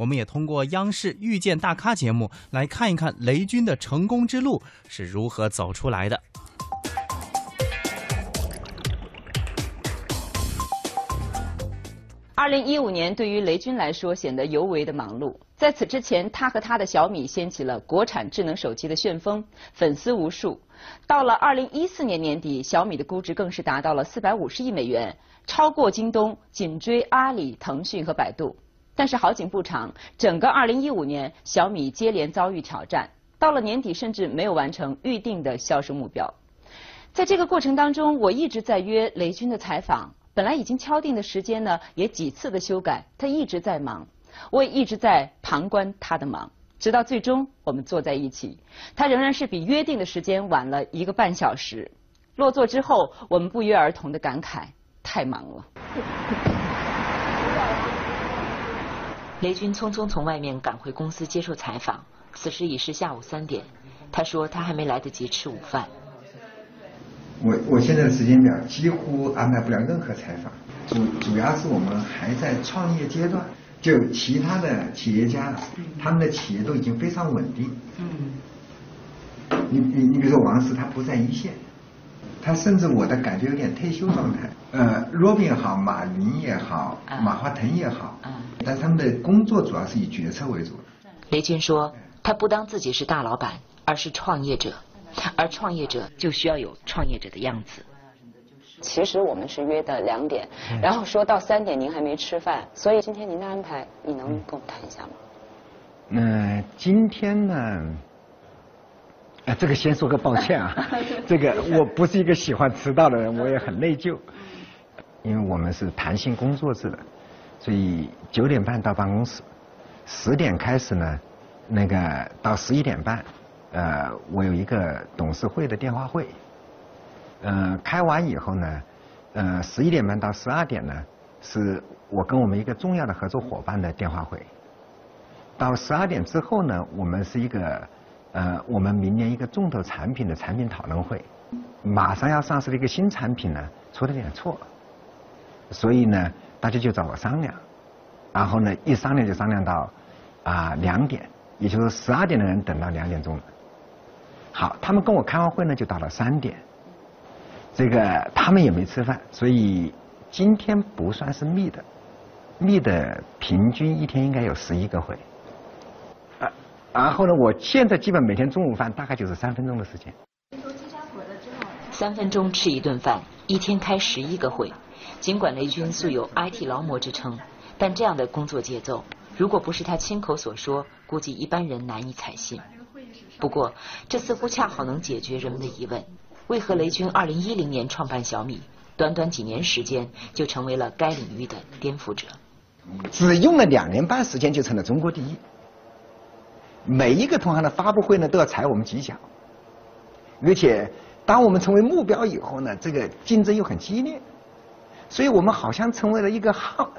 我们也通过央视《遇见大咖》节目来看一看雷军的成功之路是如何走出来的。二零一五年对于雷军来说显得尤为的忙碌。在此之前，他和他的小米掀起了国产智能手机的旋风，粉丝无数。到了二零一四年年底，小米的估值更是达到了四百五十亿美元，超过京东，紧追阿里、腾讯和百度。但是好景不长，整个二零一五年，小米接连遭遇挑战，到了年底甚至没有完成预定的销售目标。在这个过程当中，我一直在约雷军的采访。本来已经敲定的时间呢，也几次的修改，他一直在忙，我也一直在旁观他的忙，直到最终我们坐在一起，他仍然是比约定的时间晚了一个半小时。落座之后，我们不约而同的感慨：太忙了。雷军匆匆从外面赶回公司接受采访，此时已是下午三点，他说他还没来得及吃午饭。我我现在的时间表几乎安排不了任何采访，主主要是我们还在创业阶段，就其他的企业家，他们的企业都已经非常稳定。嗯。你你你比如说王石，他不在一线，他甚至我的感觉有点退休状态。呃，罗宾也好，马云也好，马化腾也好，但他们的工作主要是以决策为主。雷军说，他不当自己是大老板，而是创业者。而创业者就需要有创业者的样子。其实我们是约的两点，然后说到三点您还没吃饭，所以今天您的安排，你能跟我们谈一下吗？嗯，今天呢，啊，这个先说个抱歉啊，这个我不是一个喜欢迟到的人，我也很内疚，因为我们是弹性工作制的，所以九点半到办公室，十点开始呢，那个到十一点半。呃，我有一个董事会的电话会，呃，开完以后呢，呃，十一点半到十二点呢，是我跟我们一个重要的合作伙伴的电话会。到十二点之后呢，我们是一个呃，我们明年一个重头产品的产品讨论会，马上要上市的一个新产品呢，出了点错，所以呢，大家就找我商量，然后呢，一商量就商量到啊两点，也就是十二点的人等到两点钟了。好，他们跟我开完会呢，就到了三点。这个他们也没吃饭，所以今天不算是密的。密的平均一天应该有十一个会。啊，然后呢，我现在基本每天中午饭大概就是三分钟的时间。三分钟吃一顿饭，一天开十一个会。尽管雷军素有 IT 劳模之称，但这样的工作节奏，如果不是他亲口所说，估计一般人难以采信。不过，这似乎恰好能解决人们的疑问：为何雷军二零一零年创办小米，短短几年时间就成为了该领域的颠覆者？只用了两年半时间就成了中国第一。每一个同行的发布会呢，都要踩我们几脚。而且，当我们成为目标以后呢，这个竞争又很激烈，所以我们好像成为了一个好。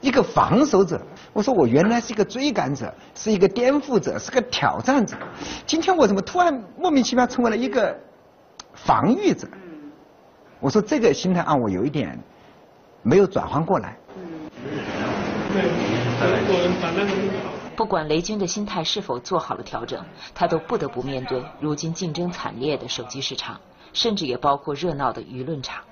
一个防守者，我说我原来是一个追赶者，是一个颠覆者，是个挑战者。今天我怎么突然莫名其妙成为了一个防御者？我说这个心态让我有一点没有转换过来。不管雷军的心态是否做好了调整，他都不得不面对如今竞争惨烈的手机市场，甚至也包括热闹的舆论场。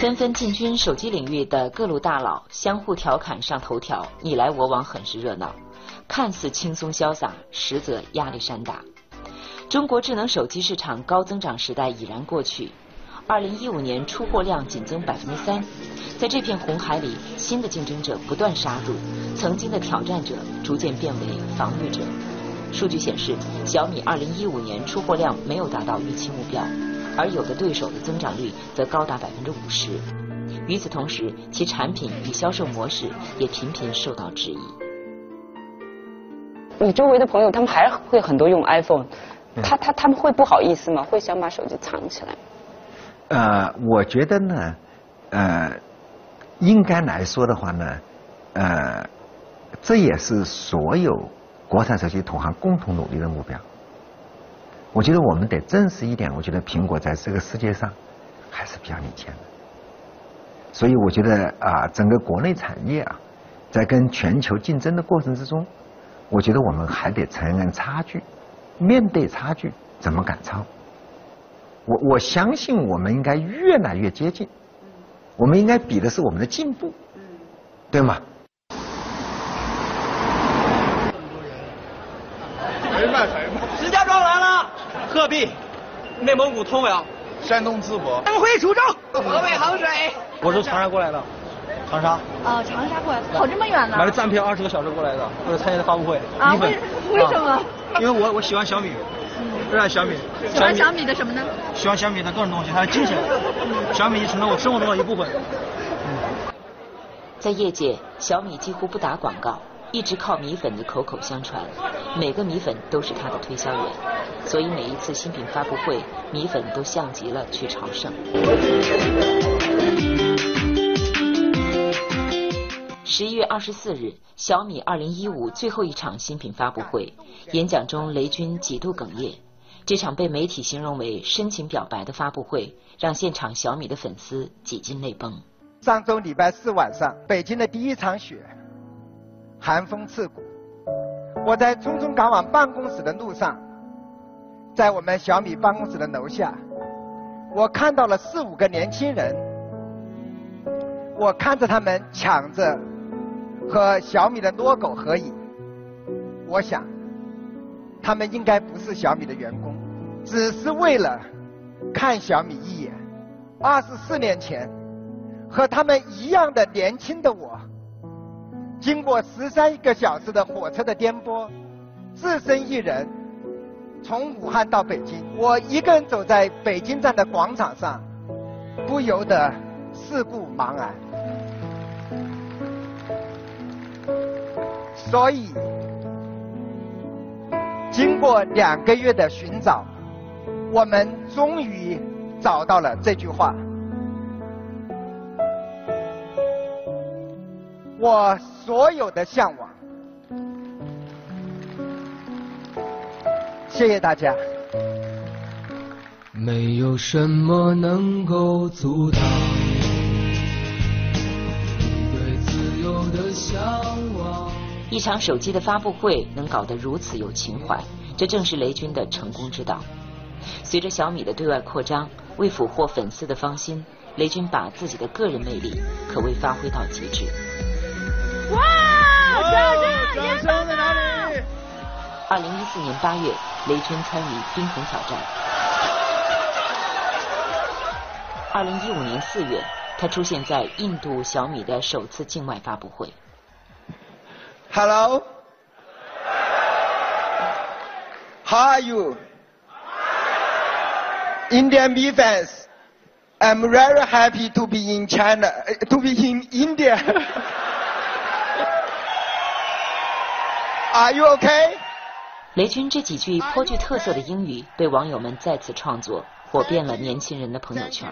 纷纷进军手机领域的各路大佬相互调侃上头条，你来我往，很是热闹。看似轻松潇洒，实则压力山大。中国智能手机市场高增长时代已然过去，二零一五年出货量仅增百分之三。在这片红海里，新的竞争者不断杀入，曾经的挑战者逐渐变为防御者。数据显示，小米二零一五年出货量没有达到预期目标。而有的对手的增长率则高达百分之五十。与此同时，其产品与销售模式也频频受到质疑。你周围的朋友，他们还会很多用 iPhone，他他他们会不好意思吗？会想把手机藏起来？呃，我觉得呢，呃，应该来说的话呢，呃，这也是所有国产手机同行共同努力的目标。我觉得我们得正视一点，我觉得苹果在这个世界上还是比较领先的。所以我觉得啊，整个国内产业啊，在跟全球竞争的过程之中，我觉得我们还得承认差距，面对差距怎么赶超？我我相信我们应该越来越接近，我们应该比的是我们的进步，对吗？石家庄来了，鹤壁，内蒙古通辽，山东淄博，安徽滁州，河北衡水。我是长沙过来的，长沙。哦，长沙过来，跑这么远呢？买了站票，二十个小时过来的，为了参加的发布会。啊，为为什么？因为我我喜欢小米，热爱小米。喜欢小米的什么呢？喜欢小米的各种东西，它的精神。小米成了我生活中的一部分。在业界，小米几乎不打广告，一直靠米粉的口口相传，每个米粉都是它的推销员，所以每一次新品发布会，米粉都像极了去朝圣。十一月二十四日，小米二零一五最后一场新品发布会，演讲中雷军几度哽咽。这场被媒体形容为深情表白的发布会，让现场小米的粉丝几近泪崩。上周礼拜四晚上，北京的第一场雪，寒风刺骨。我在匆匆赶往办公室的路上，在我们小米办公室的楼下，我看到了四五个年轻人，我看着他们抢着和小米的 logo 合影，我想，他们应该不是小米的员工，只是为了看小米一眼。二十四年前。和他们一样的年轻的我，经过十三个小时的火车的颠簸，只身一人从武汉到北京。我一个人走在北京站的广场上，不由得四顾茫然。所以，经过两个月的寻找，我们终于找到了这句话。我所有的向往，谢谢大家。没有什么能够阻挡一场手机的发布会能搞得如此有情怀，这正是雷军的成功之道。随着小米的对外扩张，为俘获粉丝的芳心，雷军把自己的个人魅力可谓发挥到极致。哇！二零一四年八月，雷军参与冰桶挑战。二零一五年四月，他出现在印度小米的首次境外发布会。Hello。How are you? Indian Mi fans, I'm very happy to be in China, to be in India. Are you okay？雷军这几句颇具特色的英语被网友们再次创作，火遍了年轻人的朋友圈。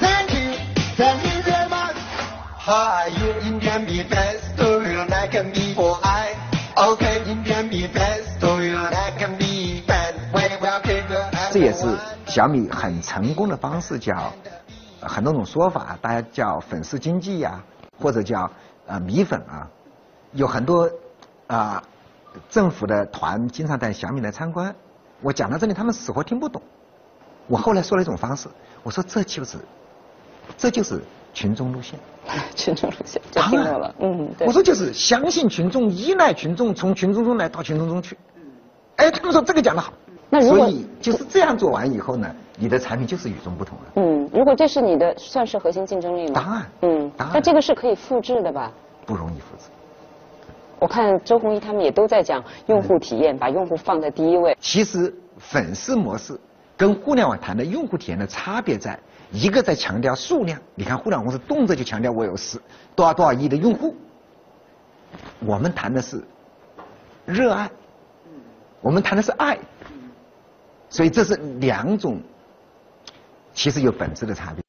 Thank you, thank you very much. How are you, Indian me For I? Okay, Indian? We 这也是小米很成功的方式，叫很多种说法，大家叫粉丝经济呀，或者叫呃米粉啊，有很多啊。政府的团经常带小米来参观，我讲到这里，他们死活听不懂。我后来说了一种方式，我说这就是，这就是群众路线。群众路线，听到了。嗯，我说就是相信群众，依赖群众，从群众中来到群众中去。哎，他们说这个讲得好。那如果所以就是这样做完以后呢，你的产品就是与众不同了。嗯，如果这是你的，算是核心竞争力吗？当然。嗯，当然。那这个是可以复制的吧？不容易复制。我看周鸿祎他们也都在讲用户体验，把用户放在第一位。其实粉丝模式跟互联网谈的用户体验的差别在，一个在强调数量，你看互联网公司动辄就强调我有十多少多少亿的用户，我们谈的是热爱，我们谈的是爱，所以这是两种，其实有本质的差别。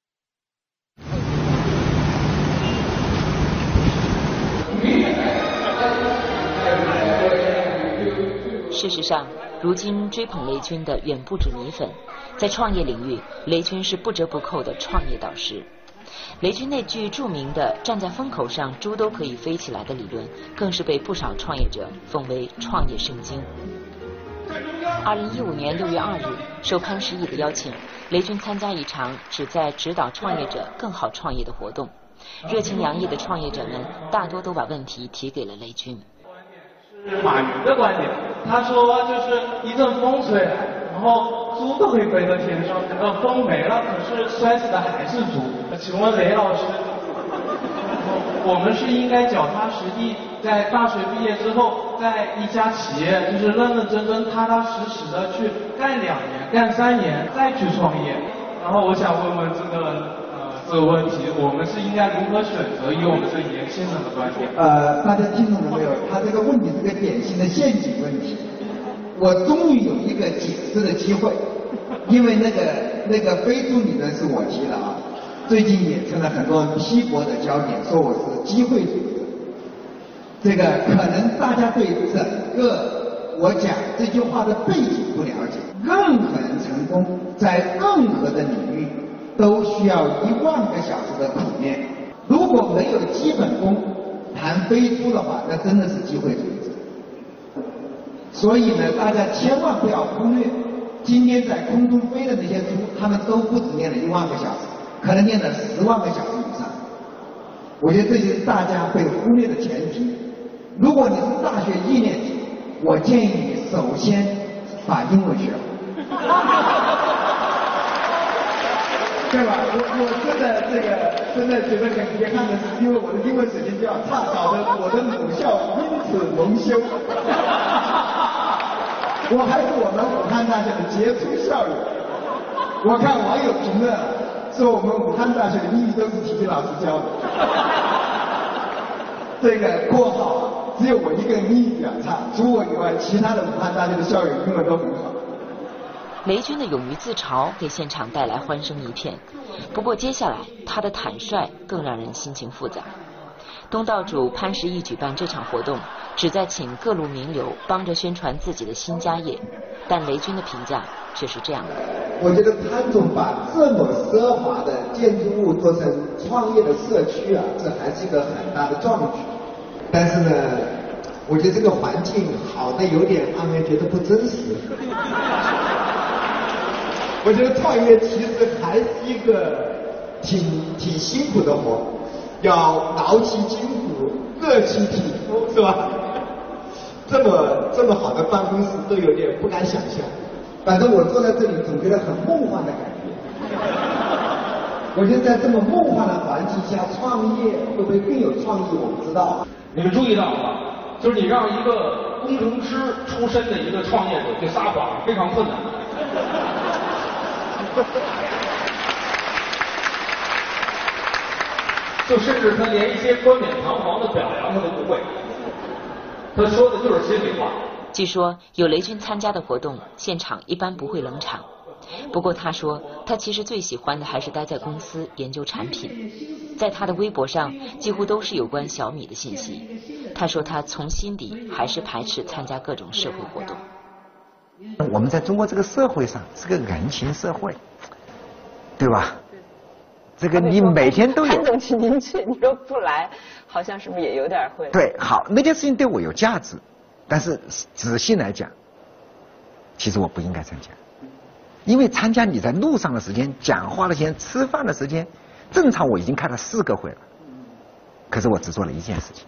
事实上，如今追捧雷军的远不止米粉，在创业领域，雷军是不折不扣的创业导师。雷军那句著名的“站在风口上，猪都可以飞起来”的理论，更是被不少创业者奉为创业圣经。二零一五年六月二日，受潘石屹的邀请，雷军参加一场旨在指导创业者更好创业的活动。热情洋溢的创业者们大多都把问题提给了雷军。是马云的观点，他说就是一阵风吹来，然后猪都可以飞到天上，然后风没了，可是摔死的还是猪。请问雷老师，我们是应该脚踏实地，在大学毕业之后，在一家企业就是认认真真、踏踏实实的去干两年、干三年，再去创业。然后我想问问这个。这个问题，我们是应该如何选择？以我们这年轻人的观点。呃，大家听懂了没有？他这个问题是个典型的陷阱问题。我终于有一个解释的机会，因为那个那个非猪理论是我提的啊，最近也成了很多人批驳的焦点，说我是机会主义者。这个可能大家对整个我讲这句话的背景不了解。任何人成功，在任何的领域。都需要一万个小时的苦练，如果没有基本功，谈飞猪的话，那真的是机会主义者。所以呢，大家千万不要忽略，今天在空中飞的那些猪，他们都不止练了一万个小时，可能练了十万个小时以上。我觉得这就是大家被忽略的前提。如果你是大学一年级，我建议你首先把英文学好。对吧？我我真的这个真的觉得很遗憾的是，因为我的英文水平比较差，搞得我的母校因此蒙羞。我还是我们武汉大学的杰出校友。我看网友评论说我们武汉大学的英语都是体育老师教的。这个括号只有我一个人英语比较差，除我以外，其他的武汉大学的校友英文都很好。雷军的勇于自嘲给现场带来欢声一片，不过接下来他的坦率更让人心情复杂。东道主潘石屹举办这场活动，旨在请各路名流帮着宣传自己的新家业，但雷军的评价却是这样的：我觉得潘总把这么奢华的建筑物做成创业的社区啊，这还是一个很大的壮举。但是呢，我觉得这个环境好的有点让人觉得不真实。我觉得创业其实还是一个挺挺辛苦的活，要劳其筋骨，饿其体肤，是吧？这么这么好的办公室都有点不敢想象。反正我坐在这里总觉得很梦幻的感觉。我觉得在这么梦幻的环境下创业会不会更有创意？我不知道。你们注意到了吗？就是你让一个工程师出身的一个创业者去撒谎，非常困难。就甚至他连一些冠冕堂皇的表扬他都不会，他说的就是心里话。据说有雷军参加的活动，现场一般不会冷场。不过他说，他其实最喜欢的还是待在公司研究产品。在他的微博上，几乎都是有关小米的信息。他说他从心底还是排斥参加各种社会活动。我们在中国这个社会上是个人情社会，对吧？这个你每天都有。潘总请您去，你说不来，好像是不是也有点会？对，好，那件事情对我有价值，但是仔细来讲，其实我不应该参加，因为参加你在路上的时间、讲话的时间、吃饭的时间，正常我已经开了四个会了，可是我只做了一件事情。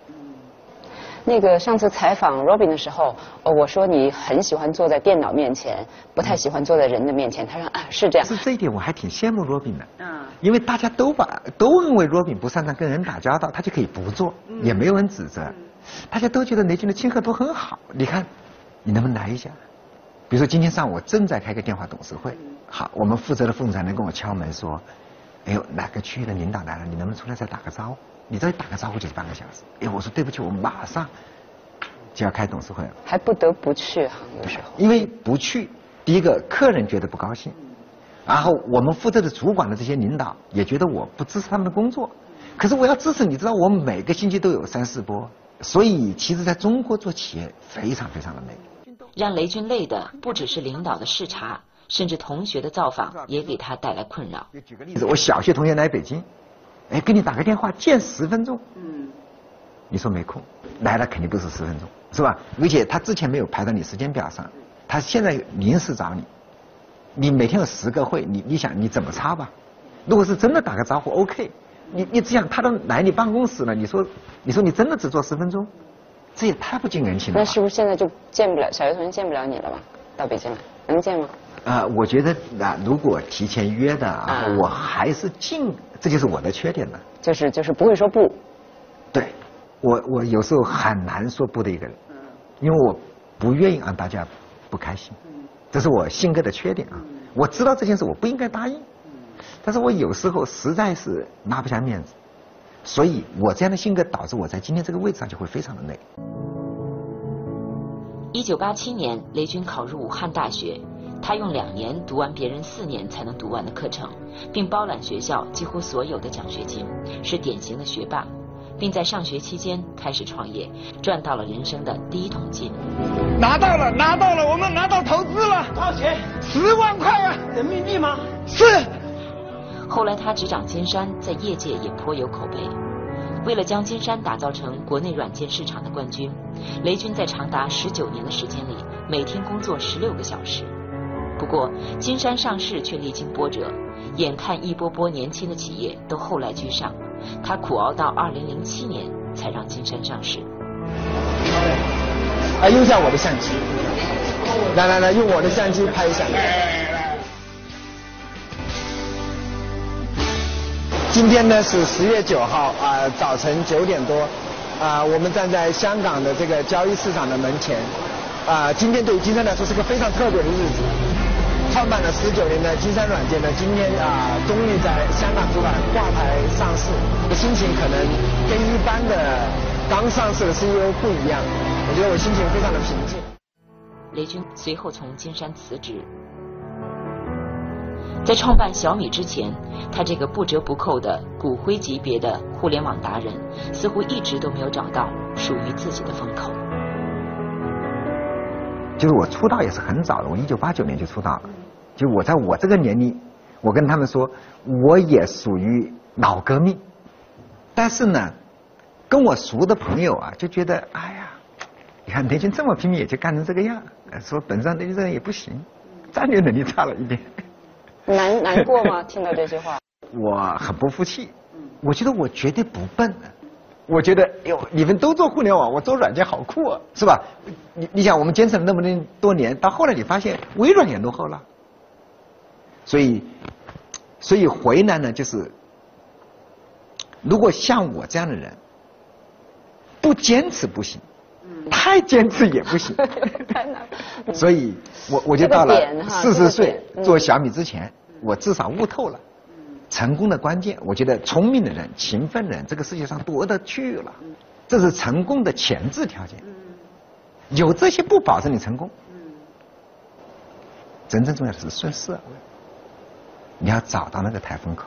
那个上次采访 Robin 的时候，我说你很喜欢坐在电脑面前，不太喜欢坐在人的面前。他说啊，是这样。是这一点我还挺羡慕 Robin 的。嗯。因为大家都把都认为 Robin 不擅长跟人打交道，他就可以不做，也没有人指责。大家都觉得雷军的亲和度很好。你看，你能不能来一下？比如说今天上午我正在开个电话董事会，好，我们负责的副总裁能跟我敲门说，哎呦，哪个区域的领导来了，你能不能出来再打个招呼？你再打个招呼就是半个小时。哎，我说对不起，我马上就要开董事会了。还不得不去啊，有时候。因为不去，第一个客人觉得不高兴，然后我们负责的主管的这些领导也觉得我不支持他们的工作。可是我要支持，你知道我每个星期都有三四波，所以其实在中国做企业非常非常的累。让雷军累的不只是领导的视察，甚至同学的造访也给他带来困扰。举个例子，我小学同学来北京，哎，给你打个电话见十分钟，嗯，你说没空，来了肯定不是十分钟，是吧？而且他之前没有排到你时间表上，他现在临时找你，你每天有十个会，你你想你怎么插吧？如果是真的打个招呼，OK，你你只想他都来你办公室了，你说你说你真的只做十分钟？这也太不近人情了。那是不是现在就见不了小学同学见不了你了吧？到北京来能见吗？啊，我觉得啊，如果提前约的啊，我还是尽，这就是我的缺点了。就是就是不会说不。对，我我有时候很难说不的一个人，因为我不愿意让大家不开心，这是我性格的缺点啊。我知道这件事我不应该答应，但是我有时候实在是拉不下面子。所以我这样的性格导致我在今天这个位置上就会非常的累。一九八七年，雷军考入武汉大学，他用两年读完别人四年才能读完的课程，并包揽学校几乎所有的奖学金，是典型的学霸，并在上学期间开始创业，赚到了人生的第一桶金。拿到了，拿到了，我们拿到投资了，多少钱？十万块啊！人民币吗？是。后来他执掌金山，在业界也颇有口碑。为了将金山打造成国内软件市场的冠军，雷军在长达十九年的时间里，每天工作十六个小时。不过，金山上市却历经波折，眼看一波波年轻的企业都后来居上，他苦熬到二零零七年才让金山上市。啊，用下我的相机，来来来，用我的相机拍一下。今天呢是十月九号啊，早晨九点多啊，我们站在香港的这个交易市场的门前啊。今天对于金山来说是个非常特别的日子，创办了十九年的金山软件呢，今天啊终于在香港主板挂牌上市，我心情可能跟一般的刚上市的 CEO 不一样，我觉得我心情非常的平静。雷军随后从金山辞职。在创办小米之前，他这个不折不扣的骨灰级别的互联网达人，似乎一直都没有找到属于自己的风口。就是我出道也是很早的，我一九八九年就出道了。就我在我这个年龄，我跟他们说，我也属于老革命。但是呢，跟我熟的朋友啊，就觉得，哎呀，你看雷军这么拼命，也就干成这个样，说本质上雷军这人也不行，战略能力差了一点。难难过吗？听到这句话，我很不服气。我觉得我绝对不笨。我觉得哟，你们都做互联网，我做软件好酷啊，是吧？你你想，我们坚持了那么多年，到后来你发现微软也落后了。所以，所以回来呢，就是如果像我这样的人，不坚持不行，太坚持也不行。太难。所以我我就到了四十岁做小米之前。我至少悟透了，成功的关键，我觉得聪明的人、勤奋的人，这个世界上多得去了，这是成功的前置条件。有这些不保证你成功。真正重要的是顺势，你要找到那个台风口。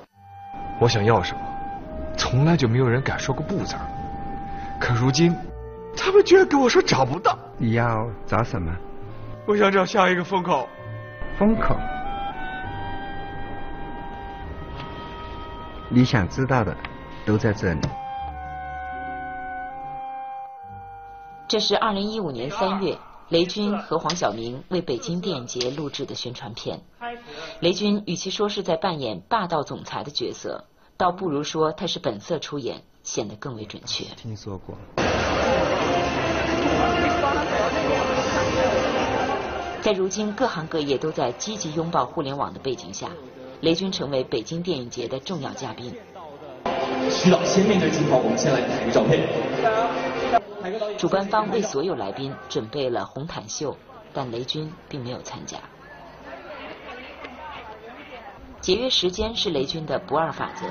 我想要什么，从来就没有人敢说个不字可如今，他们居然跟我说找不到。你要找什么？我想找下一个风口。风口。你想知道的都在这里。这是二零一五年三月，雷军和黄晓明为北京电影节录制的宣传片。雷军与其说是在扮演霸道总裁的角色，倒不如说他是本色出演，显得更为准确。听说过。在如今各行各业都在积极拥抱互联网的背景下。雷军成为北京电影节的重要嘉宾。徐导先面对镜头，我们先来拍个照片。主办方为所有来宾准备了红毯秀，但雷军并没有参加。节约时间是雷军的不二法则。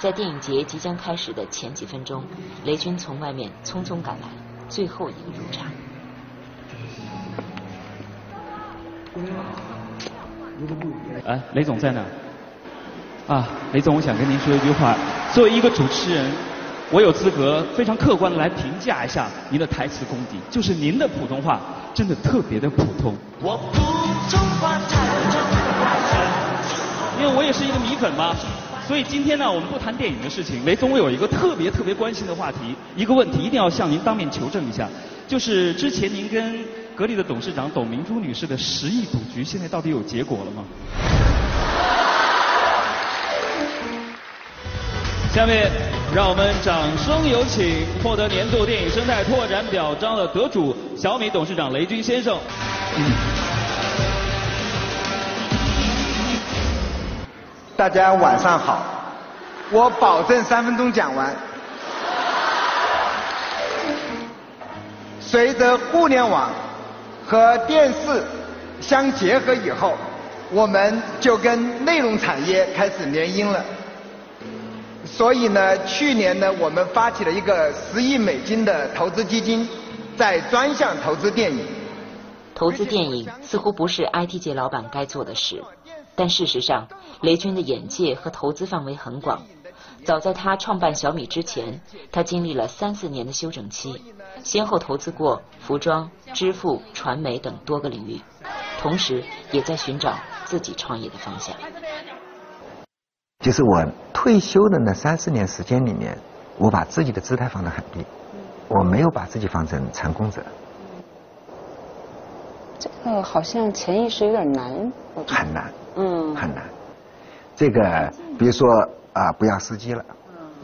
在电影节即将开始的前几分钟，雷军从外面匆匆赶来，最后一个入场。哎，雷总在哪？啊，雷总，我想跟您说一句话。作为一个主持人，我有资格非常客观的来评价一下您的台词功底，就是您的普通话真的特别的普通。我普通话因为我也是一个米粉嘛，所以今天呢，我们不谈电影的事情。雷总，我有一个特别特别关心的话题，一个问题一定要向您当面求证一下，就是之前您跟格力的董事长董明珠女士的十亿赌局，现在到底有结果了吗？下面让我们掌声有请获得年度电影生态拓展表彰的得主小米董事长雷军先生。大家晚上好，我保证三分钟讲完。随着互联网和电视相结合以后，我们就跟内容产业开始联姻了。所以呢，去年呢，我们发起了一个十亿美金的投资基金，在专项投资电影。投资电影似乎不是 IT 界老板该做的事，但事实上，雷军的眼界和投资范围很广。早在他创办小米之前，他经历了三四年的休整期，先后投资过服装、支付、传媒等多个领域，同时也在寻找自己创业的方向。就是我退休的那三四年时间里面，我把自己的姿态放得很低，我没有把自己放成成功者。这个好像潜意识有点难。很难。嗯。很难。这个，比如说啊，不要司机了，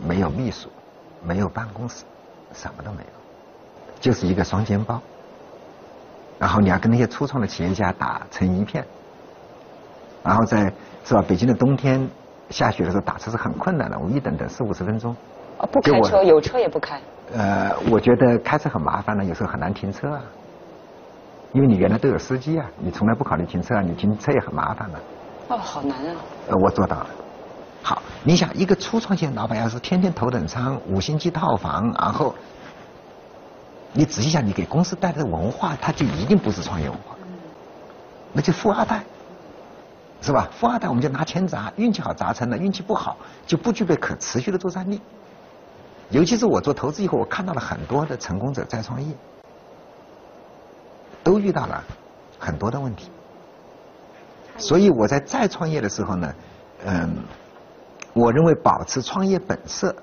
没有秘书，没有办公室，什么都没有，就是一个双肩包。然后你要跟那些初创的企业家打成一片，然后在是吧？北京的冬天。下雪的时候打车是很困难的，我们一等等四五十分钟。哦，不开车，有车也不开。呃，我觉得开车很麻烦的，有时候很难停车啊。因为你原来都有司机啊，你从来不考虑停车啊，你停车也很麻烦的。哦，好难啊。呃，我做到了。好，你想一个初创型老板要是天天头等舱、五星级套房，然后你仔细想，你给公司带来的文化，它就一定不是创业文化，那就富二代。是吧？富二代我们就拿钱砸，运气好砸成了，运气不好就不具备可持续的作战力。尤其是我做投资以后，我看到了很多的成功者再创业，都遇到了很多的问题。所以我在再创业的时候呢，嗯，我认为保持创业本色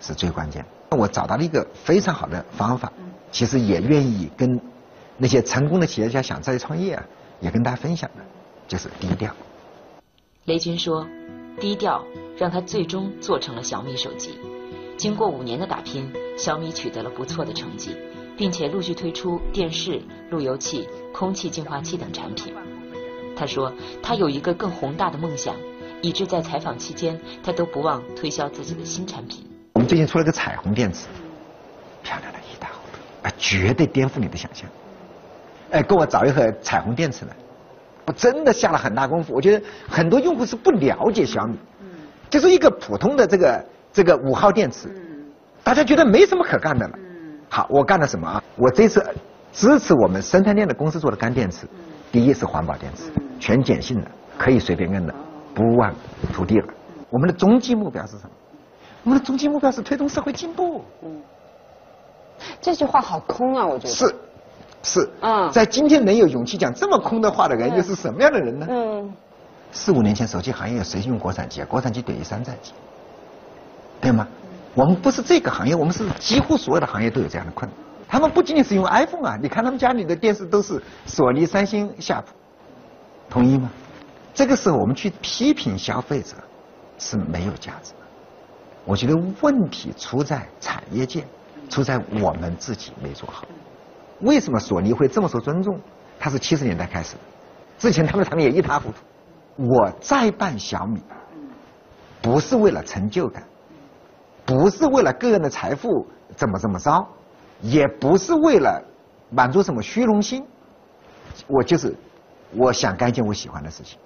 是最关键。我找到了一个非常好的方法，其实也愿意跟那些成功的企业家想再创业啊，也跟大家分享的，就是低调。雷军说：“低调让他最终做成了小米手机。经过五年的打拼，小米取得了不错的成绩，并且陆续推出电视、路由器、空气净化器等产品。”他说：“他有一个更宏大的梦想，以致在采访期间，他都不忘推销自己的新产品。我们最近出了个彩虹电池，漂亮的一塌糊涂，啊，绝对颠覆你的想象。哎，给我找一盒彩虹电池来。”我真的下了很大功夫，我觉得很多用户是不了解小米，就是一个普通的这个这个五号电池，大家觉得没什么可干的了。好，我干了什么啊？我这次支持我们生态链的公司做的干电池，第一是环保电池，全碱性的，可以随便用的，不忘土地了。我们的终极目标是什么？我们的终极目标是推动社会进步。这句话好空啊，我觉得。是。是，在今天能有勇气讲这么空的话的人，又是什么样的人呢？嗯，四五年前手机行业有谁用国产机啊？国产机等于山寨机，对吗？我们不是这个行业，我们是几乎所有的行业都有这样的困难。他们不仅仅是用 iPhone 啊，你看他们家里的电视都是索尼、三星、夏普，同意吗？这个时候我们去批评消费者是没有价值的。我觉得问题出在产业界，出在我们自己没做好。为什么索尼会这么受尊重？它是七十年代开始的，之前他们产品也一塌糊涂。我再办小米，不是为了成就感，不是为了个人的财富怎么怎么着，也不是为了满足什么虚荣心。我就是我想干一件我喜欢的事情，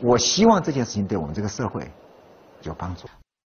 我希望这件事情对我们这个社会有帮助。